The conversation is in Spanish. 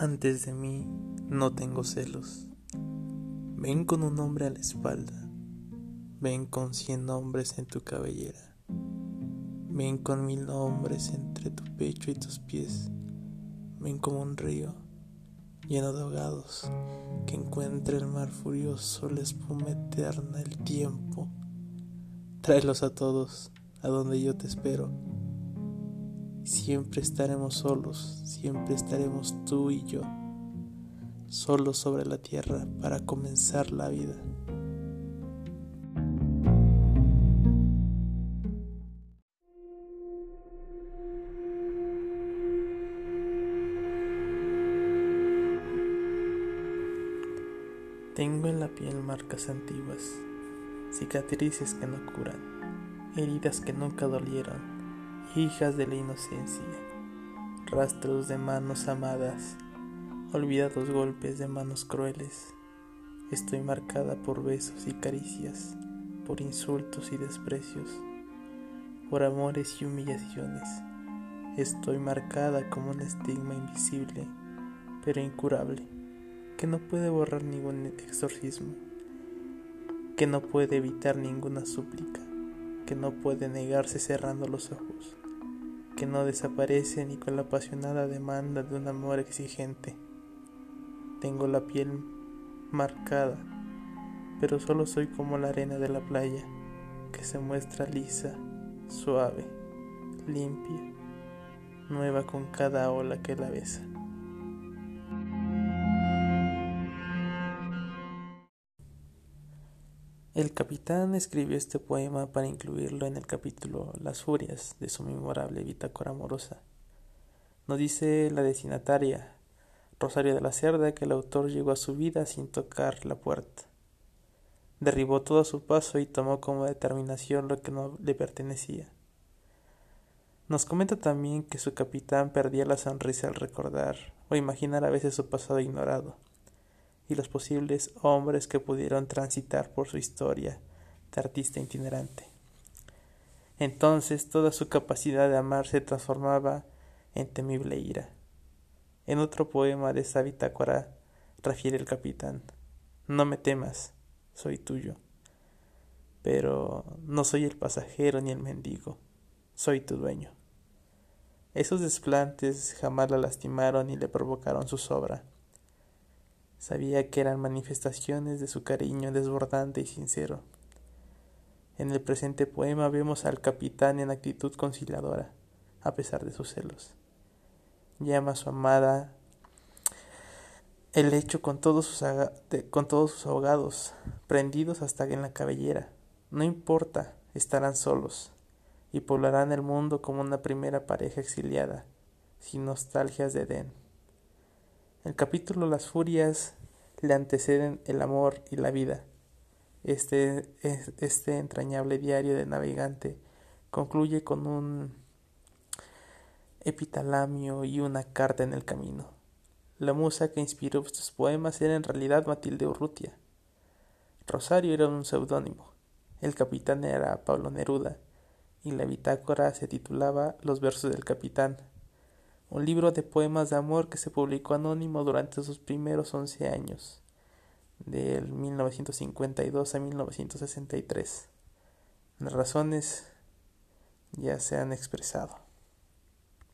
Antes de mí no tengo celos. Ven con un hombre a la espalda. Ven con cien hombres en tu cabellera. Ven con mil hombres entre tu pecho y tus pies. Ven como un río lleno de ahogados que encuentra el mar furioso, la espuma eterna, el tiempo. Tráelos a todos a donde yo te espero Siempre estaremos solos, siempre estaremos tú y yo, solos sobre la tierra para comenzar la vida. Tengo en la piel marcas antiguas, cicatrices que no curan, heridas que nunca dolieron hijas de la inocencia, rastros de manos amadas, olvidados golpes de manos crueles. Estoy marcada por besos y caricias, por insultos y desprecios, por amores y humillaciones. Estoy marcada como un estigma invisible, pero incurable, que no puede borrar ningún exorcismo, que no puede evitar ninguna súplica que no puede negarse cerrando los ojos, que no desaparece ni con la apasionada demanda de un amor exigente. Tengo la piel marcada, pero solo soy como la arena de la playa, que se muestra lisa, suave, limpia, nueva con cada ola que la besa. El capitán escribió este poema para incluirlo en el capítulo Las Furias de su memorable bitácora amorosa. Nos dice la destinataria, Rosario de la Cerda, que el autor llegó a su vida sin tocar la puerta. Derribó todo a su paso y tomó como determinación lo que no le pertenecía. Nos comenta también que su capitán perdía la sonrisa al recordar o imaginar a veces su pasado ignorado y los posibles hombres que pudieron transitar por su historia de artista itinerante. Entonces toda su capacidad de amar se transformaba en temible ira. En otro poema de esa bitácora refiere el capitán, no me temas, soy tuyo. Pero no soy el pasajero ni el mendigo, soy tu dueño. Esos desplantes jamás la lastimaron ni le provocaron su sobra Sabía que eran manifestaciones de su cariño desbordante y sincero. En el presente poema vemos al capitán en actitud conciliadora, a pesar de sus celos. Llama a su amada el hecho con todos sus, con todos sus ahogados, prendidos hasta en la cabellera. No importa, estarán solos y poblarán el mundo como una primera pareja exiliada, sin nostalgias de Edén. El capítulo Las Furias le anteceden el amor y la vida. Este, este entrañable diario de navegante concluye con un epitalamio y una carta en el camino. La musa que inspiró estos poemas era en realidad Matilde Urrutia. Rosario era un seudónimo. El capitán era Pablo Neruda y la bitácora se titulaba Los versos del capitán un libro de poemas de amor que se publicó anónimo durante sus primeros once años, del 1952 a 1963. Las razones ya se han expresado.